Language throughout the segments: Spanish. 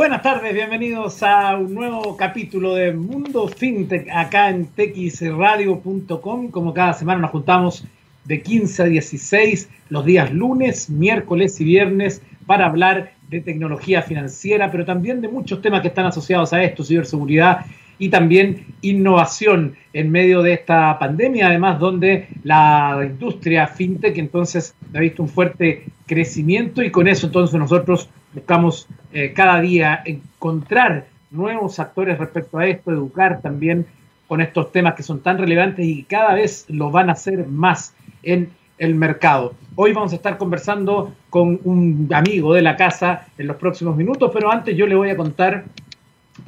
Buenas tardes, bienvenidos a un nuevo capítulo de Mundo FinTech acá en texradio.com. Como cada semana nos juntamos de 15 a 16 los días lunes, miércoles y viernes para hablar de tecnología financiera, pero también de muchos temas que están asociados a esto, ciberseguridad y también innovación en medio de esta pandemia, además donde la industria fintech entonces ha visto un fuerte crecimiento y con eso entonces nosotros buscamos eh, cada día encontrar nuevos actores respecto a esto, educar también con estos temas que son tan relevantes y cada vez lo van a hacer más en el mercado. Hoy vamos a estar conversando con un amigo de la casa en los próximos minutos, pero antes yo le voy a contar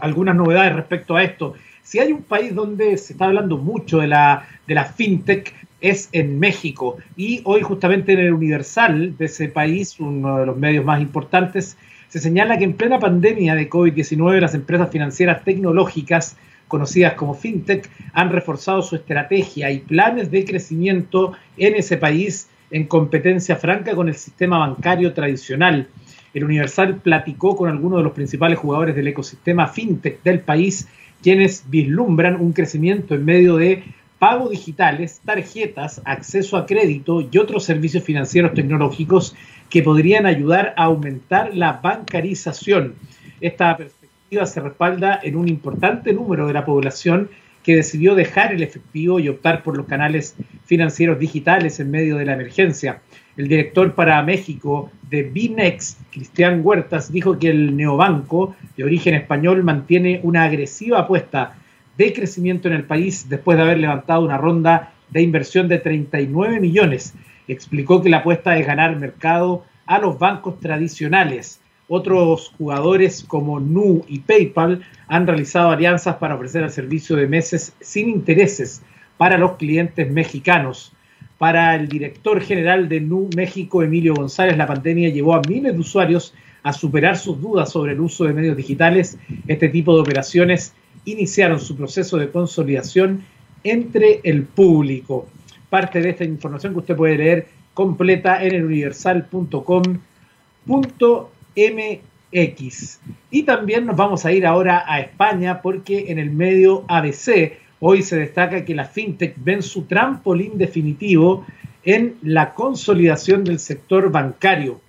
algunas novedades respecto a esto. Si hay un país donde se está hablando mucho de la, de la fintech, es en México. Y hoy justamente en el Universal de ese país, uno de los medios más importantes, se señala que en plena pandemia de COVID-19 las empresas financieras tecnológicas conocidas como fintech han reforzado su estrategia y planes de crecimiento en ese país en competencia franca con el sistema bancario tradicional. El Universal platicó con algunos de los principales jugadores del ecosistema fintech del país, quienes vislumbran un crecimiento en medio de pago digitales, tarjetas, acceso a crédito y otros servicios financieros tecnológicos que podrían ayudar a aumentar la bancarización. Esta perspectiva se respalda en un importante número de la población que decidió dejar el efectivo y optar por los canales financieros digitales en medio de la emergencia. El director para México de Binex, Cristian Huertas, dijo que el neobanco de origen español mantiene una agresiva apuesta de crecimiento en el país después de haber levantado una ronda de inversión de 39 millones. Explicó que la apuesta es ganar mercado a los bancos tradicionales. Otros jugadores como Nu y PayPal han realizado alianzas para ofrecer el servicio de meses sin intereses para los clientes mexicanos. Para el director general de Nu México, Emilio González, la pandemia llevó a miles de usuarios a superar sus dudas sobre el uso de medios digitales. Este tipo de operaciones iniciaron su proceso de consolidación entre el público. Parte de esta información que usted puede leer completa en el universal.com.mx. Y también nos vamos a ir ahora a España porque en el medio ABC Hoy se destaca que las fintech ven su trampolín definitivo en la consolidación del sector bancario.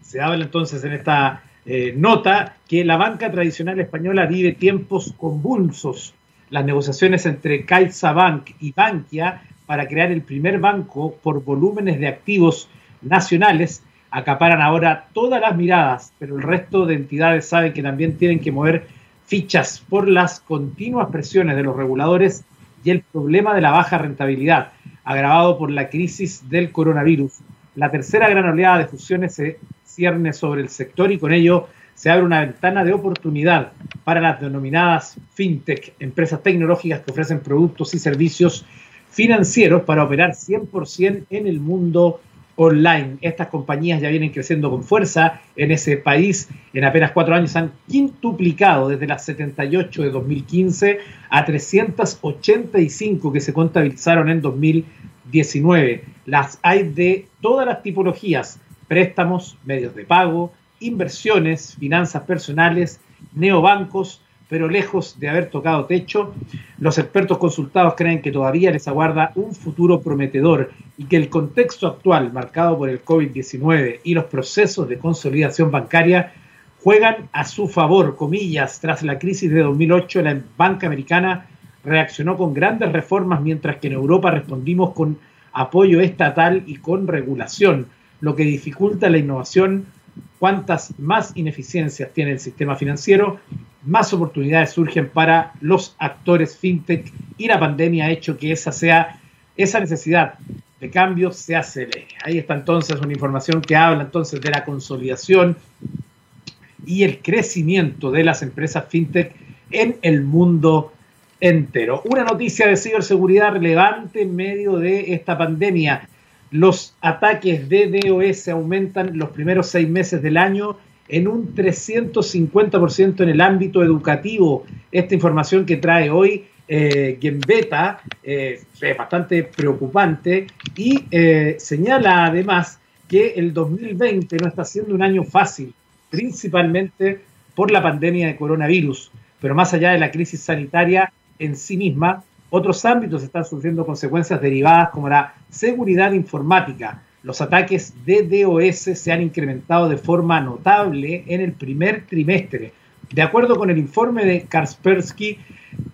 Se habla entonces en esta eh, nota que la banca tradicional española vive tiempos convulsos. Las negociaciones entre CaixaBank y Bankia para crear el primer banco por volúmenes de activos nacionales acaparan ahora todas las miradas, pero el resto de entidades saben que también tienen que mover fichas por las continuas presiones de los reguladores y el problema de la baja rentabilidad, agravado por la crisis del coronavirus. La tercera gran oleada de fusiones se cierne sobre el sector y con ello se abre una ventana de oportunidad para las denominadas fintech, empresas tecnológicas que ofrecen productos y servicios financieros para operar 100% en el mundo online. Estas compañías ya vienen creciendo con fuerza en ese país. En apenas cuatro años han quintuplicado desde las 78 de 2015 a 385 que se contabilizaron en 2019. Las hay de todas las tipologías, préstamos, medios de pago, inversiones, finanzas personales, neobancos, pero lejos de haber tocado techo, los expertos consultados creen que todavía les aguarda un futuro prometedor y que el contexto actual, marcado por el COVID-19 y los procesos de consolidación bancaria, juegan a su favor, comillas, tras la crisis de 2008, la banca americana reaccionó con grandes reformas, mientras que en Europa respondimos con apoyo estatal y con regulación, lo que dificulta la innovación. Cuantas más ineficiencias tiene el sistema financiero, más oportunidades surgen para los actores fintech y la pandemia ha hecho que esa sea esa necesidad de cambio se acelere. Ahí está entonces una información que habla entonces de la consolidación y el crecimiento de las empresas fintech en el mundo entero. Una noticia de ciberseguridad relevante en medio de esta pandemia. Los ataques de DOS aumentan los primeros seis meses del año en un 350% en el ámbito educativo. Esta información que trae hoy eh, Gembeta eh, es bastante preocupante y eh, señala además que el 2020 no está siendo un año fácil, principalmente por la pandemia de coronavirus. Pero más allá de la crisis sanitaria en sí misma, otros ámbitos están sufriendo consecuencias derivadas como la seguridad informática. Los ataques de DOS se han incrementado de forma notable en el primer trimestre. De acuerdo con el informe de Kaspersky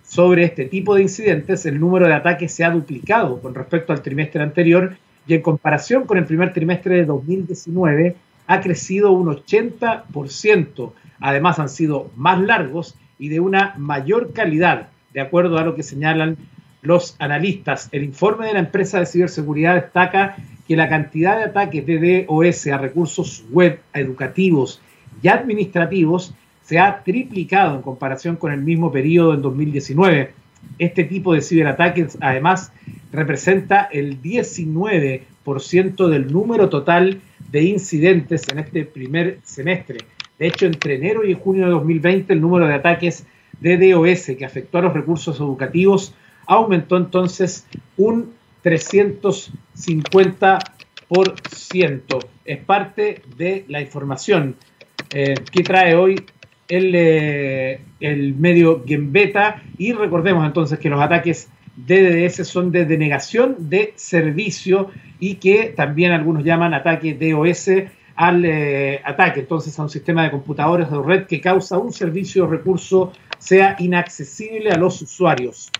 sobre este tipo de incidentes, el número de ataques se ha duplicado con respecto al trimestre anterior y en comparación con el primer trimestre de 2019 ha crecido un 80%. Además han sido más largos y de una mayor calidad, de acuerdo a lo que señalan los analistas. El informe de la empresa de ciberseguridad destaca que la cantidad de ataques de DOS a recursos web educativos y administrativos se ha triplicado en comparación con el mismo periodo en 2019. Este tipo de ciberataques además representa el 19% del número total de incidentes en este primer semestre. De hecho, entre enero y junio de 2020 el número de ataques de DOS que afectó a los recursos educativos aumentó entonces un 350%. Es parte de la información eh, que trae hoy el, eh, el medio Gembeta y recordemos entonces que los ataques DDS son de denegación de servicio y que también algunos llaman ataque DOS al eh, ataque, entonces a un sistema de computadores de red que causa un servicio o recurso sea inaccesible a los usuarios.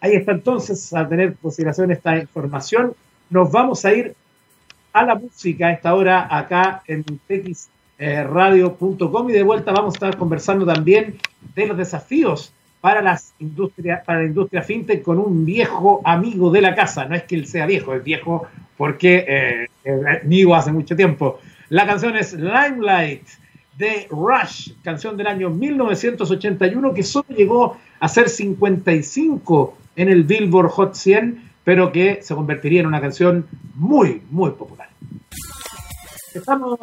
Ahí está entonces, a tener consideración esta información, nos vamos a ir a la música a esta hora acá en texradio.com y de vuelta vamos a estar conversando también de los desafíos para, las industrias, para la industria fintech con un viejo amigo de la casa. No es que él sea viejo, es viejo porque eh, amigo hace mucho tiempo. La canción es Limelight de Rush, canción del año 1981 que solo llegó a ser 55 en el Billboard Hot 100, pero que se convertiría en una canción muy, muy popular. Estamos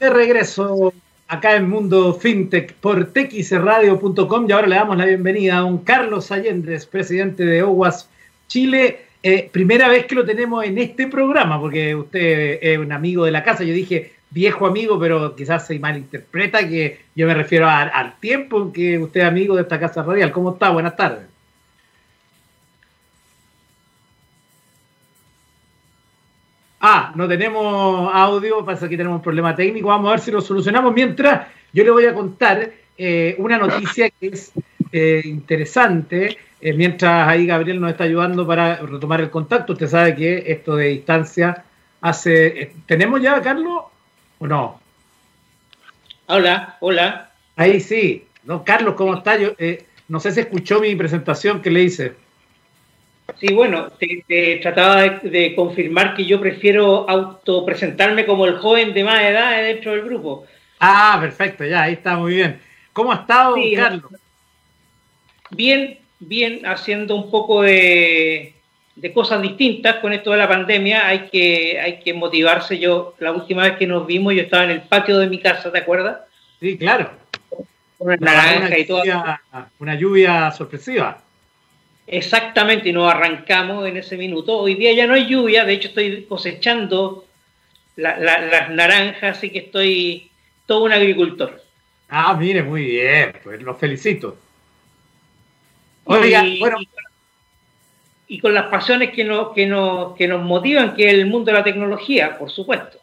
de regreso acá en Mundo FinTech por texradio.com y ahora le damos la bienvenida a don Carlos Allendres, presidente de OWASP Chile. Eh, primera vez que lo tenemos en este programa, porque usted es un amigo de la casa. Yo dije viejo amigo, pero quizás se malinterpreta que yo me refiero al tiempo en que usted es amigo de esta casa radial. ¿Cómo está? Buenas tardes. Ah, no tenemos audio, pasa que tenemos un problema técnico. Vamos a ver si lo solucionamos. Mientras, yo le voy a contar eh, una noticia que es eh, interesante. Eh, mientras ahí Gabriel nos está ayudando para retomar el contacto. Usted sabe que esto de distancia hace. ¿Tenemos ya, Carlos? ¿O no? Hola, hola. Ahí sí. No, Carlos, ¿cómo está? Yo, no sé si escuchó mi presentación que le hice. Sí, bueno, te, trataba de, confirmar que yo prefiero autopresentarme como el joven de más edad dentro del grupo. Ah, perfecto, ya, ahí está muy bien. ¿Cómo ha estado, Carlos? Bien, bien, haciendo un poco de, cosas distintas con esto de la pandemia. Hay que, hay que motivarse. Yo, la última vez que nos vimos, yo estaba en el patio de mi casa, ¿te acuerdas? Sí, claro. Una naranja y todo. Una lluvia sorpresiva. Exactamente, y nos arrancamos en ese minuto. Hoy día ya no hay lluvia, de hecho estoy cosechando las naranjas, así que estoy todo un agricultor. Ah, mire, muy bien, pues los felicito. Oiga, y, bueno. Y, con las pasiones que nos, que, nos, que nos motivan, que es el mundo de la tecnología, por supuesto.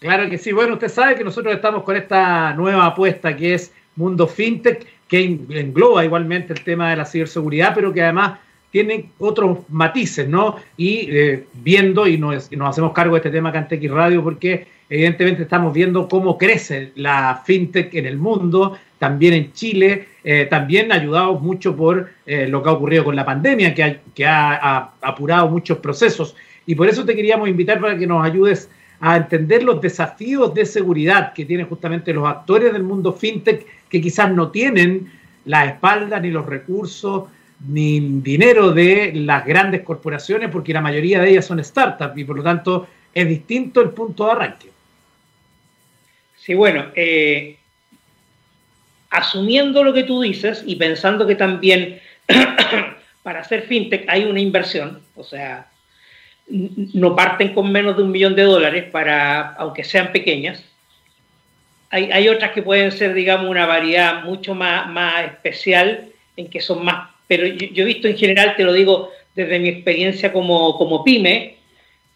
Claro que sí. Bueno, usted sabe que nosotros estamos con esta nueva apuesta que es Mundo FinTech, que engloba igualmente el tema de la ciberseguridad, pero que además tiene otros matices, ¿no? Y eh, viendo, y nos, hacemos cargo de este tema en Radio, porque evidentemente estamos viendo cómo crece la fintech en el mundo, también en Chile, eh, también ayudados mucho por eh, lo que ha ocurrido con la pandemia, que, ha, que ha, apurado muchos procesos. Y por eso te queríamos invitar para que nos ayudes a entender los desafíos de seguridad que tienen justamente los actores del mundo fintech, que quizás no tienen la espalda ni los recursos ni dinero de las grandes corporaciones, porque la mayoría de ellas son startups y por lo tanto es distinto el punto de arranque. Sí, bueno, eh, asumiendo lo que tú dices y pensando que también para hacer fintech hay una inversión, o sea, no parten con menos de un millón de dólares para, aunque sean pequeñas, hay, otras que pueden ser, digamos, una variedad mucho más, más especial, en que son más, pero yo, he visto en general, te lo digo desde mi experiencia como, como pyme,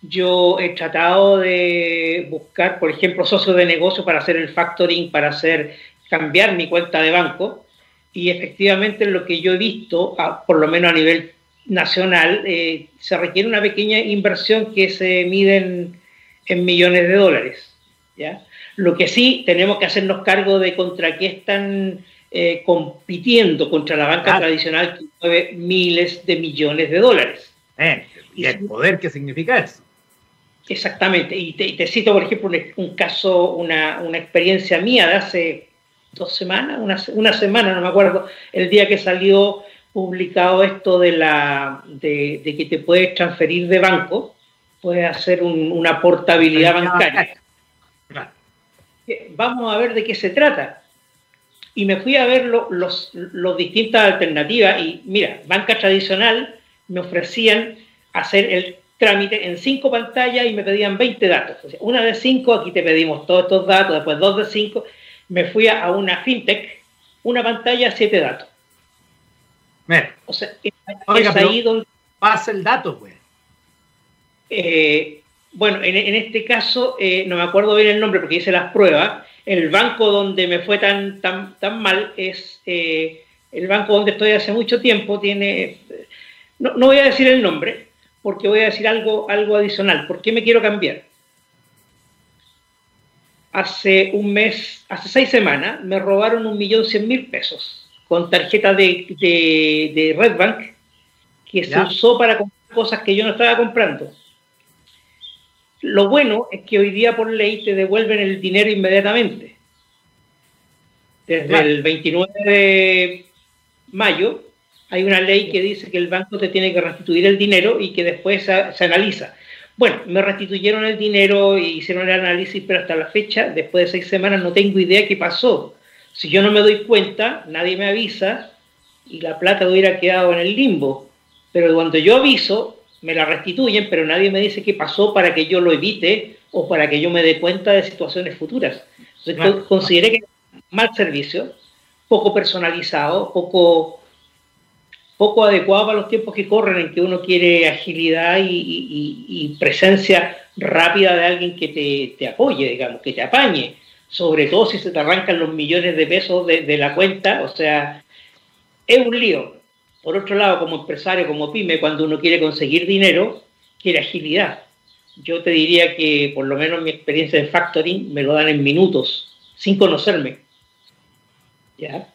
yo he tratado de buscar, por ejemplo, socios de negocio para hacer el factoring, para hacer cambiar mi cuenta de banco. Y efectivamente lo que yo he visto, por lo menos a nivel nacional, eh, se requiere una pequeña inversión que se mide en, en millones de dólares. ¿ya? Lo que sí tenemos que hacernos cargo de contra qué están eh, compitiendo contra la banca tradicional que mueve miles de millones de dólares. Eh, y, el poder que significa eso. Exactamente. Y te, cito, por ejemplo, un, caso, una, experiencia mía de hace dos semanas, una, semana, no me acuerdo, el día que salió publicado esto de, la, de, que te puedes transferir de banco, puedes hacer una portabilidad bancaria vamos a ver de qué se trata. Y me fui a ver las los, distintas alternativas y mira, banca tradicional me ofrecían hacer el trámite en cinco pantallas y me pedían 20 datos. una de cinco, aquí te pedimos todos estos datos, después dos de cinco. Me fui a una fintech, una pantalla, siete datos. Mira. O sea, es, ahí donde... Pasa el dato, pues. Eh, bueno, en, este caso, eh, no me acuerdo bien el nombre porque hice las pruebas, el banco donde me fue tan, tan, tan mal es eh, el banco donde estoy hace mucho tiempo, tiene, no, voy a decir el nombre, porque voy a decir algo, algo adicional. ¿Por qué me quiero cambiar? Hace un mes, hace seis semanas, me robaron un millón cien mil pesos con tarjeta de, de, Red Bank que se usó para comprar cosas que yo no estaba comprando lo bueno es que hoy día por ley te devuelven el dinero inmediatamente. Desde el 29 de mayo hay una ley que dice que el banco te tiene que restituir el dinero y que después se, analiza. Bueno, me restituyeron el dinero y hicieron el análisis, pero hasta la fecha, después de seis semanas, no tengo idea qué pasó. Si yo no me doy cuenta, nadie me avisa y la plata hubiera quedado en el limbo. Pero cuando yo aviso, me la restituyen, pero nadie me dice qué pasó para que yo lo evite o para que yo me dé cuenta de situaciones futuras. Entonces, consideré que mal servicio, poco personalizado, poco, poco adecuado para los tiempos que corren en que uno quiere agilidad y, presencia rápida de alguien que te, te, apoye, digamos, que te apañe, sobre todo si se te arrancan los millones de pesos de, de la cuenta, o sea, es un lío. Por otro lado, como empresario, como pyme, cuando uno quiere conseguir dinero, quiere agilidad. Yo te diría que por lo menos mi experiencia de factoring me lo dan en minutos, sin conocerme. ¿Ya?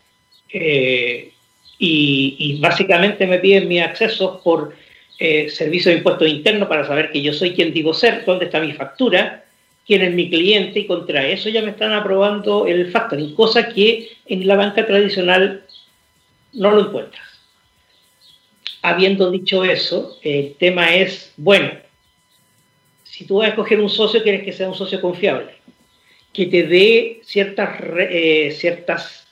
Eh, y, básicamente me piden mis accesos por eh, servicio de impuestos internos para saber que yo soy quien digo ser, dónde está mi factura, quién es mi cliente y contra eso ya me están aprobando el factoring, cosa que en la banca tradicional no lo encuentras habiendo dicho eso, el tema es, bueno, si tú vas a escoger un socio, quieres que sea un socio confiable, que te dé ciertas, eh, ciertas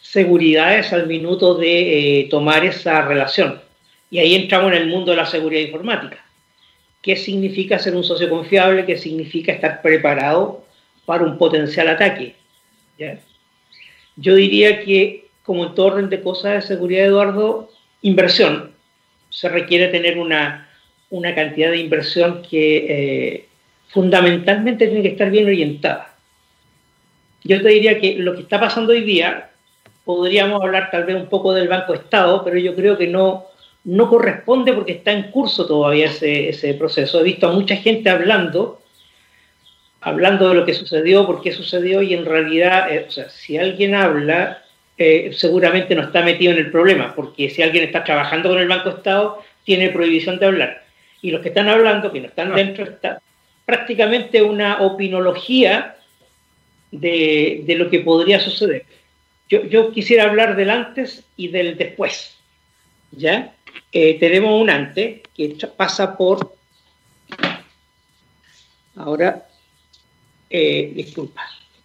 seguridades al minuto de eh, tomar esa relación. Y ahí entramos en el mundo de la seguridad informática. ¿Qué significa ser un socio confiable? ¿Qué significa estar preparado para un potencial ataque? Yo diría que como en todo orden de cosas de seguridad, Eduardo, inversión. Se requiere tener una, una cantidad de inversión que eh, fundamentalmente tiene que estar bien orientada. Yo te diría que lo que está pasando hoy día, podríamos hablar tal vez un poco del Banco Estado, pero yo creo que no, no corresponde porque está en curso todavía ese, ese proceso. He visto a mucha gente hablando, hablando de lo que sucedió, por qué sucedió, y en realidad, eh, o sea, si alguien habla eh, seguramente no está metido en el problema, porque si alguien está trabajando con el Banco Estado, tiene prohibición de hablar. Y los que están hablando, que no están dentro, está prácticamente una opinología de, lo que podría suceder. Yo, quisiera hablar del antes y del después. ¿Ya? Eh, tenemos un antes que pasa por. Ahora, eh, disculpa,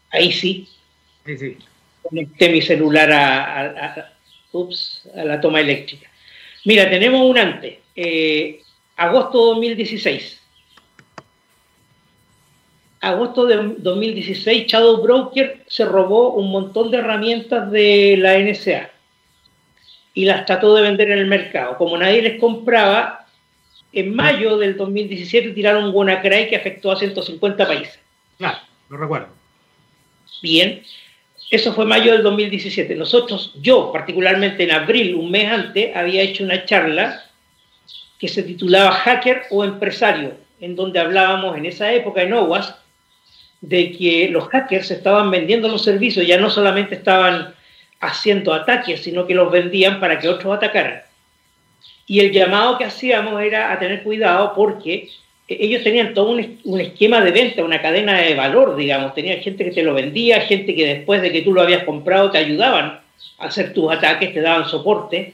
ahí sí. Sí, sí conecté mi celular a, la toma eléctrica. Mira, tenemos un antes, eh, agosto 2016. agosto de 2016, Shadow Broker se robó un montón de herramientas de la NSA y las trató de vender en el mercado. Como nadie les compraba, en mayo del 2017 tiraron WannaCry que afectó a 150 países. Claro, lo recuerdo. Bien, eso fue mayo del 2017. Nosotros, yo particularmente en abril, un mes antes, había hecho una charla que se titulaba Hacker o Empresario, en donde hablábamos en esa época en OWASP de que los hackers estaban vendiendo los servicios, ya no solamente estaban haciendo ataques, sino que los vendían para que otros atacaran. Y el llamado que hacíamos era a tener cuidado porque ellos tenían todo un, esquema de venta, una cadena de valor, digamos. Tenía gente que te lo vendía, gente que después de que tú lo habías comprado te ayudaban a hacer tus ataques, te daban soporte.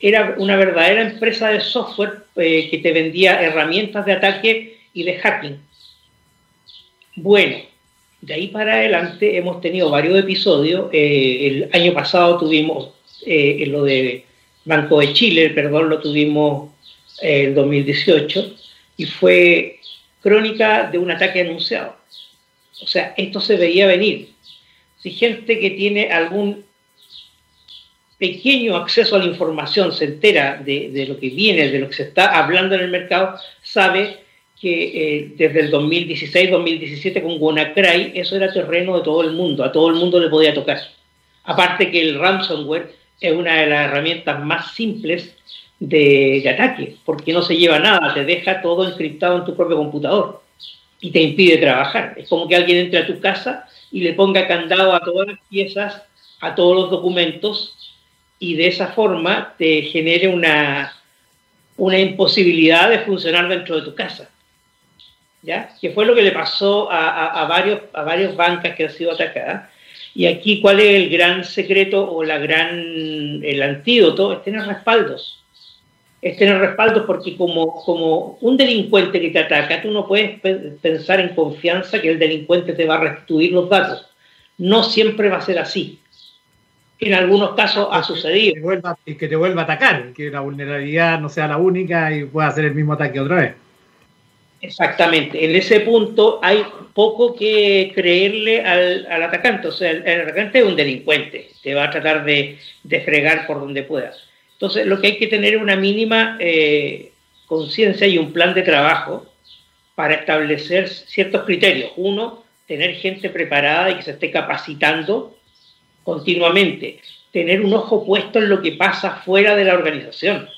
Era una verdadera empresa de software eh, que te vendía herramientas de ataque y de hacking. Bueno, de ahí para adelante hemos tenido varios episodios. Eh, el año pasado tuvimos eh, lo de Banco de Chile, perdón, lo tuvimos en 2018 y fue crónica de un ataque anunciado. O sea, esto se veía venir. Si gente que tiene algún pequeño acceso a la información se entera de, lo que viene, de lo que se está hablando en el mercado, sabe que eh, desde el 2016-2017 con WannaCry eso era terreno de todo el mundo, a todo el mundo le podía tocar. Aparte que el ransomware es una de las herramientas más simples de, ataque, porque no se lleva nada, te deja todo encriptado en tu propio computador y te impide trabajar. Es como que alguien entre a tu casa y le ponga candado a todas las piezas, a todos los documentos, y de esa forma te genere una, una imposibilidad de funcionar dentro de tu casa. ¿Ya? Que fue lo que le pasó a, varios, a varios bancas que han sido atacadas. Y aquí, ¿cuál es el gran secreto o la gran, el antídoto? Es tener respaldos es tener respaldos porque como, como un delincuente que te ataca, tú no puedes pensar en confianza que el delincuente te va a restituir los datos. No siempre va a ser así. En algunos casos ha sucedido. Y que te vuelva a atacar, que la vulnerabilidad no sea la única y pueda hacer el mismo ataque otra vez. Exactamente. En ese punto hay poco que creerle al, atacante. O sea, el, atacante es un delincuente. Te va a tratar de, de fregar por donde pueda. Entonces, lo que hay que tener es una mínima eh, conciencia y un plan de trabajo para establecer ciertos criterios. Uno, tener gente preparada y que se esté capacitando continuamente. Tener un ojo puesto en lo que pasa fuera de la organización.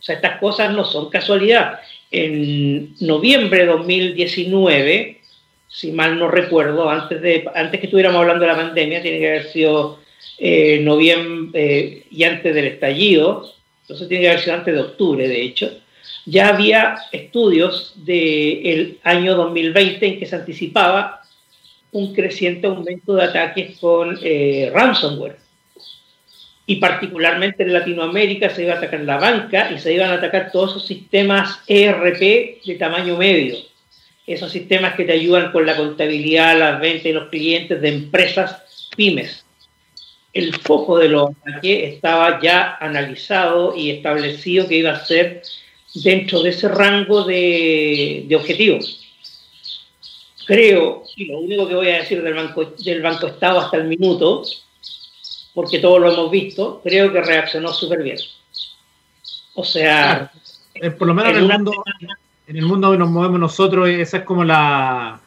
O sea, estas cosas no son casualidad. En noviembre de 2019, si mal no recuerdo, antes, de, antes que estuviéramos hablando de la pandemia, tiene que haber sido eh, noviembre eh, y antes del estallido, entonces tiene que haber sido antes de octubre, de hecho, ya había estudios del año 2020 en que se anticipaba un creciente aumento de ataques con eh, ransomware. Y particularmente en Latinoamérica se iba a atacar la banca y se iban a atacar todos esos sistemas ERP de tamaño medio. Esos sistemas que te ayudan con la contabilidad, las ventas y los clientes de empresas pymes el foco de los ataques estaba ya analizado y establecido que iba a ser dentro de ese rango de, objetivos. Creo, y lo único que voy a decir del Banco, del banco Estado hasta el minuto, porque todos lo hemos visto, creo que reaccionó súper bien. O sea... Eh, por lo menos en, el mundo, en el mundo que nos movemos nosotros, esa es como la,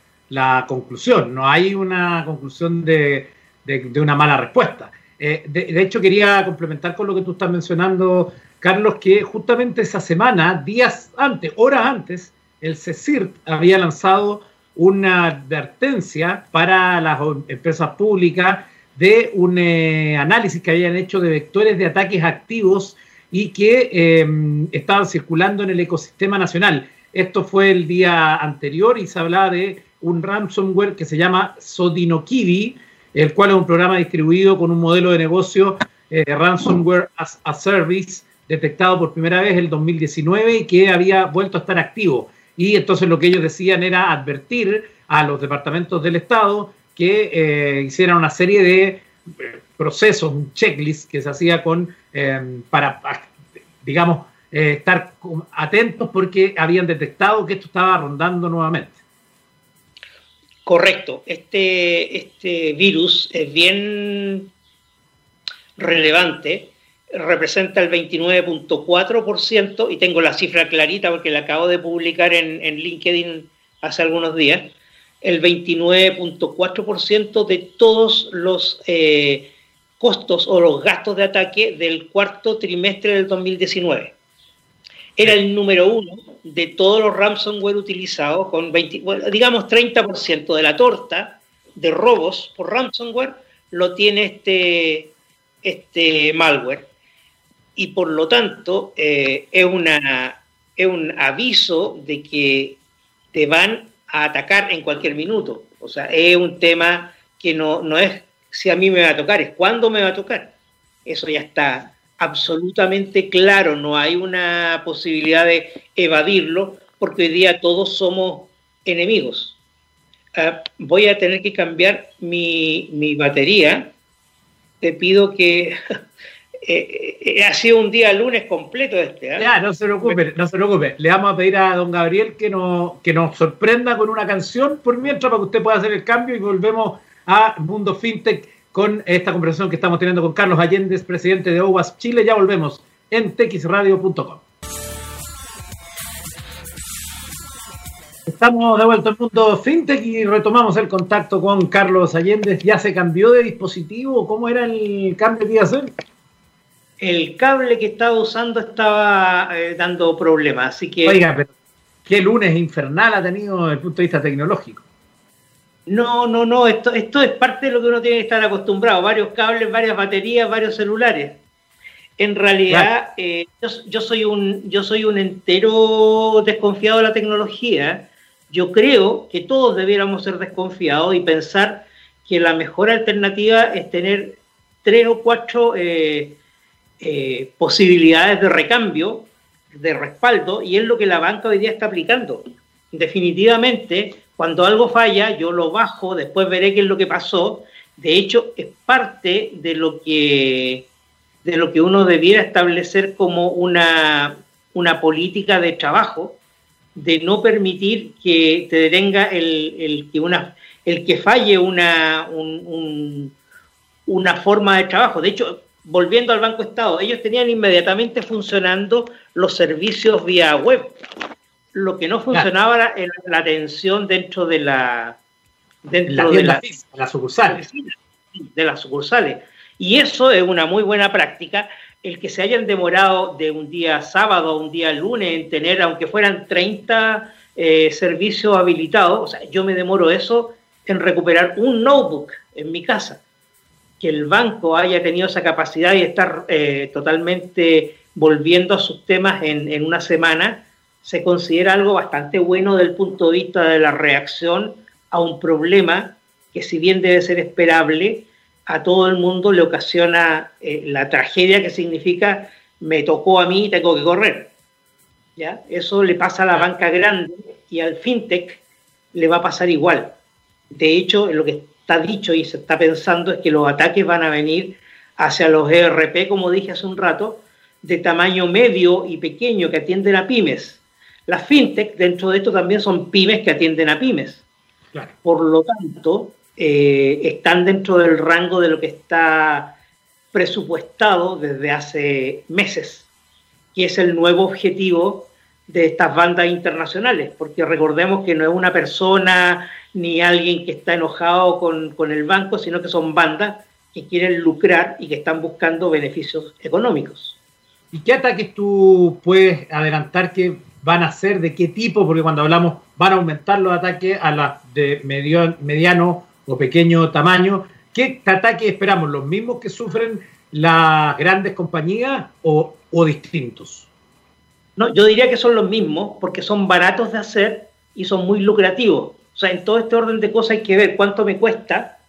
conclusión. No hay una conclusión de, de una mala respuesta. Eh, de, hecho, quería complementar con lo que tú estás mencionando, Carlos, que justamente esa semana, días antes, horas antes, el CECIRT había lanzado una advertencia para las empresas públicas de un eh, análisis que habían hecho de vectores de ataques activos y que em, estaban circulando en el ecosistema nacional. Esto fue el día anterior y se hablaba de un ransomware que se llama Sodinokibi, el cual es un programa distribuido con un modelo de negocio eh, ransomware as a service detectado por primera vez en el 2019 y que había vuelto a estar activo. Y entonces lo que ellos decían era advertir a los departamentos del Estado que eh, hicieran una serie de eh, procesos, un checklist que se hacía con para, digamos, estar atentos porque habían detectado que esto estaba rondando nuevamente. Correcto. Este, este virus es bien relevante, representa el 29.4% y tengo la cifra clarita porque la acabo de publicar en, en LinkedIn hace algunos días, el 29.4% de todos los eh, costos o los gastos de ataque del cuarto trimestre del 2019. Era el número uno de todos los ransomware utilizados, con 20, digamos 30% de la torta de robos por ransomware lo tiene este, este malware. Y por lo tanto eh, es, una, es un aviso de que te van a atacar en cualquier minuto. O sea, es un tema que no, no es si a mí me va a tocar, es cuándo me va a tocar. Eso ya está absolutamente claro, no hay una posibilidad de evadirlo, porque hoy día todos somos enemigos. Ah, voy a tener que cambiar mi, mi batería. Te pido que Eh, eh, ha sido un día lunes completo este. ¿eh? Ya, no se preocupe, no se preocupe. Le vamos a pedir a don Gabriel que, no, que nos sorprenda con una canción por mientras para que usted pueda hacer el cambio y volvemos a Mundo FinTech con esta conversación que estamos teniendo con Carlos Allende, presidente de OWAS Chile. Ya volvemos en texradio.com. Estamos de vuelta en Mundo FinTech y retomamos el contacto con Carlos Allende. ¿Ya se cambió de dispositivo? ¿Cómo era el cambio que iba a hacer? el cable que estaba usando estaba eh, dando problemas, así que... Oiga, pero qué lunes infernal ha tenido desde el punto de vista tecnológico. No, no, no, esto, esto es parte de lo que uno tiene que estar acostumbrado, varios cables, varias baterías, varios celulares. En realidad, eh, yo, soy un, yo soy un entero desconfiado de la tecnología. Yo creo que todos debiéramos ser desconfiados y pensar que la mejor alternativa es tener tres o cuatro eh, eh, posibilidades de recambio, de respaldo, y es lo que la banca hoy día está aplicando. Definitivamente, cuando algo falla, yo lo bajo, después veré qué es lo que pasó. De hecho, es parte de lo que, de lo que uno debiera establecer como una, una política de trabajo, de no permitir que te detenga el, el que, una, el que falle una, una forma de trabajo. De hecho, volviendo al Banco Estado, ellos tenían inmediatamente funcionando los servicios vía web. Lo que no funcionaba era la atención dentro de la dentro de, la, las sucursales. De las sucursales. Y eso es una muy buena práctica. El que se hayan demorado de un día sábado a un día lunes en tener, aunque fueran 30 eh, servicios habilitados, o sea, yo me demoro eso en recuperar un notebook en mi casa que el banco haya tenido esa capacidad y estar eh, totalmente volviendo a sus temas en, una semana, se considera algo bastante bueno desde el punto de vista de la reacción a un problema que si bien debe ser esperable, a todo el mundo le ocasiona eh, la tragedia que significa me tocó a mí y tengo que correr. ¿Ya? Eso le pasa a la banca grande y al fintech le va a pasar igual. De hecho, lo que está dicho y se está pensando es que los ataques van a venir hacia los ERP, como dije hace un rato, de tamaño medio y pequeño que atienden a pymes. Las fintech dentro de esto también son pymes que atienden a pymes. Por lo tanto, eh, están dentro del rango de lo que está presupuestado desde hace meses, que es el nuevo objetivo de estas bandas internacionales, porque recordemos que no es una persona ni alguien que está enojado con, el banco, sino que son bandas que quieren lucrar y que están buscando beneficios económicos. ¿Y qué ataques tú puedes adelantar que van a ser? ¿De qué tipo? Porque cuando hablamos van a aumentar los ataques a las de mediano o pequeño tamaño. ¿Qué ataques esperamos? ¿Los mismos que sufren las grandes compañías o, distintos? No, yo diría que son los mismos porque son baratos de hacer y son muy lucrativos. O sea, en todo este orden de cosas hay que ver cuánto me cuesta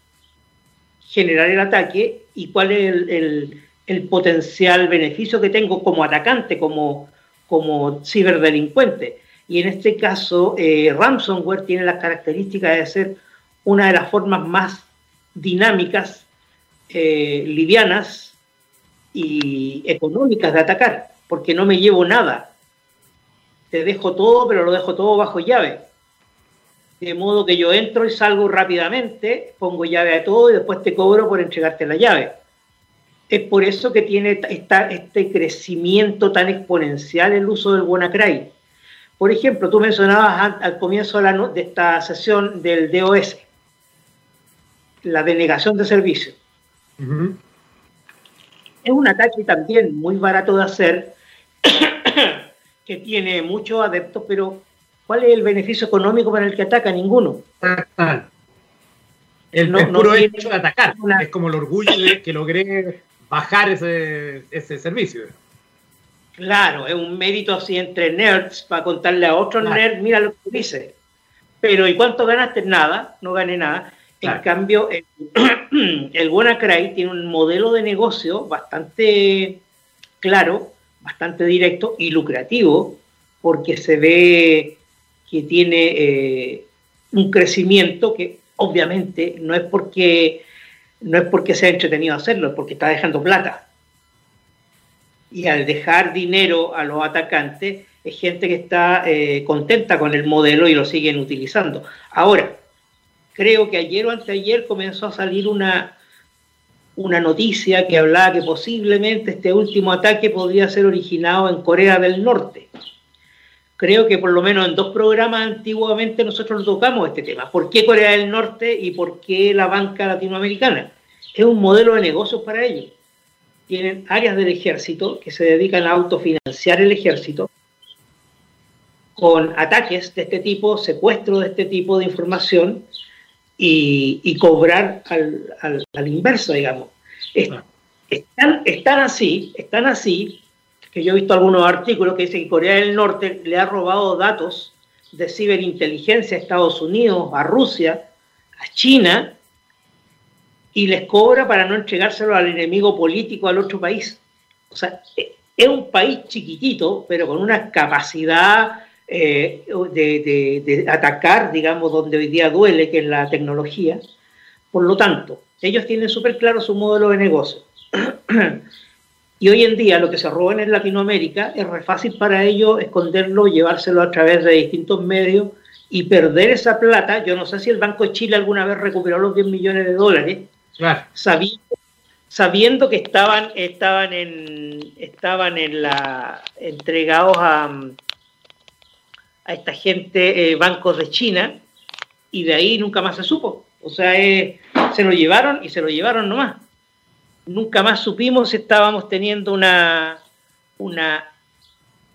generar el ataque y cuál es el, potencial beneficio que tengo como atacante, como, como ciberdelincuente. Y en este caso, eh, ransomware tiene las características de ser una de las formas más dinámicas, eh, livianas y económicas de atacar, porque no me llevo nada. Te dejo todo, pero lo dejo todo bajo llave de modo que yo entro y salgo rápidamente, pongo llave a todo y después te cobro por entregarte la llave. Es por eso que tiene esta, este crecimiento tan exponencial el uso del WannaCry. Por ejemplo, tú mencionabas al, comienzo de, esta sesión del DOS, la denegación de servicio. Es un ataque también muy barato de hacer, que tiene muchos adeptos, pero ¿cuál es el beneficio económico para el que ataca? Ninguno. El, puro hecho de atacar. Es como el orgullo de que logré bajar ese, ese servicio. Claro, es un mérito así entre nerds para contarle a otro nerd, mira lo que dice. Pero ¿y cuánto ganaste? Nada, no gané nada. En cambio, el, el WannaCry tiene un modelo de negocio bastante claro, bastante directo y lucrativo, porque se ve que tiene eh, un crecimiento que obviamente no es porque no es porque sea entretenido hacerlo, es porque está dejando plata y al dejar dinero a los atacantes, es gente que está eh, contenta con el modelo y lo siguen utilizando. Ahora, creo que ayer o anteayer comenzó a salir una, una noticia que hablaba que posiblemente este último ataque podría ser originado en Corea del Norte. Creo que por lo menos en dos programas antiguamente nosotros tocamos este tema. ¿Por qué Corea del Norte y por qué la banca latinoamericana? Es un modelo de negocios para ellos tienen áreas del ejército que se dedican a autofinanciar el ejército con ataques de este tipo, secuestro de este tipo de información y, cobrar al, al, inverso, digamos. están, están así, están así, que yo he visto algunos artículos que dicen que Corea del Norte le ha robado datos de ciberinteligencia a Estados Unidos, a Rusia, a China, y les cobra para no entregárselo al enemigo político al otro país. O sea, es un país chiquitito, pero con una capacidad eh, de, atacar, digamos, donde hoy día duele, que es la tecnología. Por lo tanto, ellos tienen súper claro su modelo de negocio. y hoy en día lo que se roban en Latinoamérica es re fácil para ellos esconderlo, llevárselo a través de distintos medios y perder esa plata. Yo no sé si el Banco de Chile alguna vez recuperó los 10 millones de dólares, Sabiendo, que estaban, estaban en, estaban en la, entregados a, a esta gente eh, bancos de China y de ahí nunca más se supo. O sea, eh, se lo llevaron y se lo llevaron nomás. Nunca más supimos si estábamos teniendo una, una,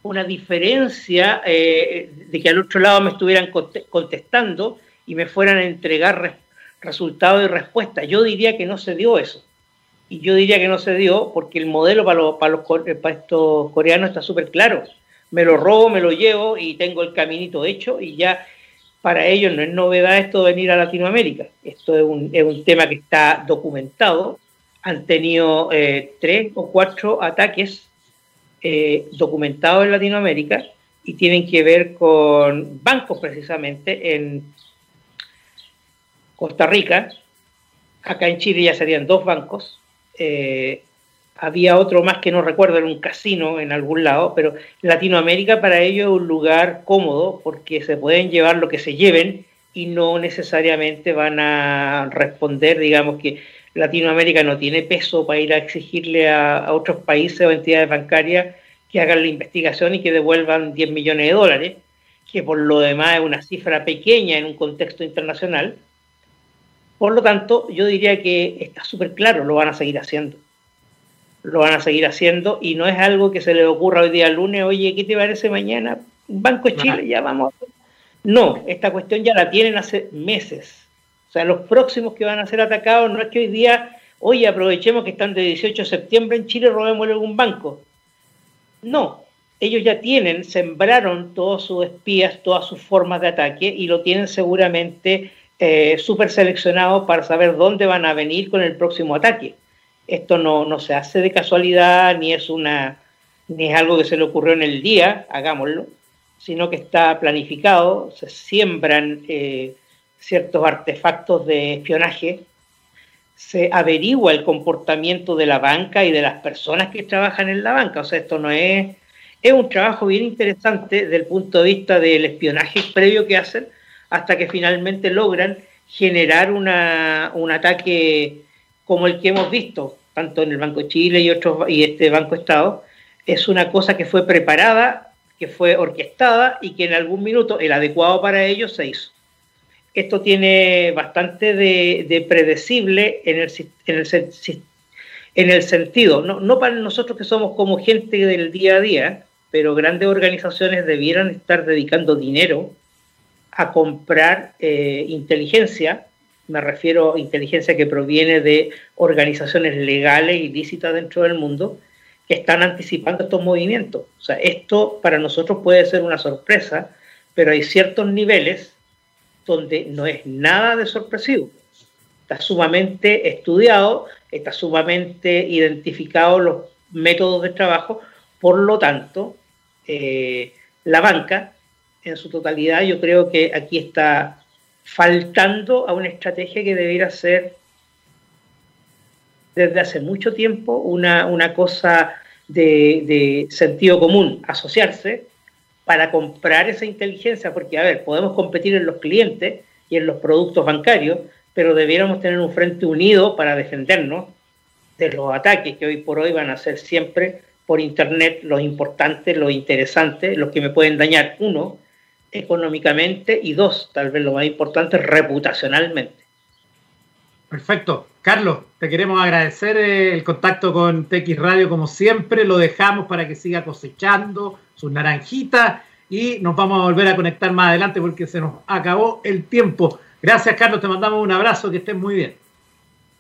una diferencia eh, de que al otro lado me estuvieran contestando y me fueran a entregar resultado y respuesta. Yo diría que no se dio eso. Y yo diría que no se dio porque el modelo para los, para los para estos coreanos está súper claro. Me lo robo, me lo llevo y tengo el caminito hecho y ya para ellos no es novedad esto de venir a Latinoamérica. Esto es un, es un tema que está documentado. Han tenido eh, tres o cuatro ataques eh, documentados en Latinoamérica y tienen que ver con bancos precisamente en Costa Rica, acá en Chile ya serían dos bancos, eh, había otro más que no recuerdo, era un casino en algún lado, pero Latinoamérica para ellos es un lugar cómodo porque se pueden llevar lo que se lleven y no necesariamente van a responder, digamos que Latinoamérica no tiene peso para ir a exigirle a, a otros países o entidades bancarias que hagan la investigación y que devuelvan 10 millones de dólares, que por lo demás es una cifra pequeña en un contexto internacional por lo tanto, yo diría que está súper claro, lo van a seguir haciendo. Lo van a seguir haciendo y no es algo que se le ocurra hoy día lunes, oye, ¿qué te parece mañana? Banco de Chile, ya vamos. No, esta cuestión ya la tienen hace meses. O sea, los próximos que van a ser atacados no es que hoy día, oye, aprovechemos que están de 18 de septiembre en Chile, robémosle algún banco. No, ellos ya tienen, sembraron todos sus espías, todas sus formas de ataque y lo tienen seguramente eh, súper seleccionados para saber dónde van a venir con el próximo ataque. Esto no, no, se hace de casualidad, ni es, una, ni es algo que se le ocurrió en el día, hagámoslo, sino que está planificado, se siembran eh, ciertos artefactos de espionaje, se averigua el comportamiento de la banca y de las personas que trabajan en la banca. O sea, esto no es, es un trabajo bien interesante desde el punto de vista del espionaje previo que hacen, hasta que finalmente logran generar una, un ataque como el que hemos visto, tanto en el Banco de Chile y, otros, y este Banco Estado, es una cosa que fue preparada, que fue orquestada y que en algún minuto el adecuado para ellos se hizo. Esto tiene bastante de, predecible en el, en el, en el sentido, no, no para nosotros que somos como gente del día a día, pero grandes organizaciones debieran estar dedicando dinero a comprar eh, inteligencia, me refiero a inteligencia que proviene de organizaciones legales y lícitas dentro del mundo, que están anticipando estos movimientos. O sea, esto para nosotros puede ser una sorpresa, pero hay ciertos niveles donde no es nada de sorpresivo. Está sumamente estudiado, está sumamente identificado los métodos de trabajo, por lo tanto, eh, la banca en su totalidad, yo creo que aquí está faltando a una estrategia que debiera ser desde hace mucho tiempo una, una cosa de, de, sentido común, asociarse para comprar esa inteligencia, porque, a ver, podemos competir en los clientes y en los productos bancarios, pero debiéramos tener un frente unido para defendernos de los ataques que hoy por hoy van a ser siempre por Internet los importantes, los interesantes, los que me pueden dañar, uno, económicamente y dos, tal vez lo más importante, reputacionalmente. Perfecto. Carlos, te queremos agradecer eh, el contacto con TX Radio como siempre. Lo dejamos para que siga cosechando sus naranjitas y nos vamos a volver a conectar más adelante porque se nos acabó el tiempo. Gracias, Carlos. Te mandamos un abrazo. Que estén muy bien.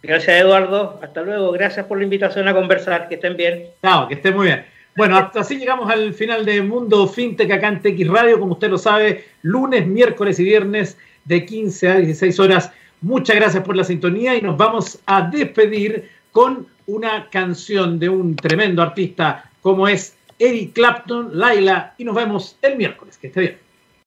Gracias, Eduardo. Hasta luego. Gracias por la invitación a conversar. Que estén bien. Chao, que estén muy bien. Bueno, hasta así llegamos al final de Mundo FinTech acá en TX Radio, como usted lo sabe, lunes, miércoles y viernes de 15 a 16 horas. Muchas gracias por la sintonía y nos vamos a despedir con una canción de un tremendo artista como es Eric Clapton, Laila, y nos vemos el miércoles. Que esté bien.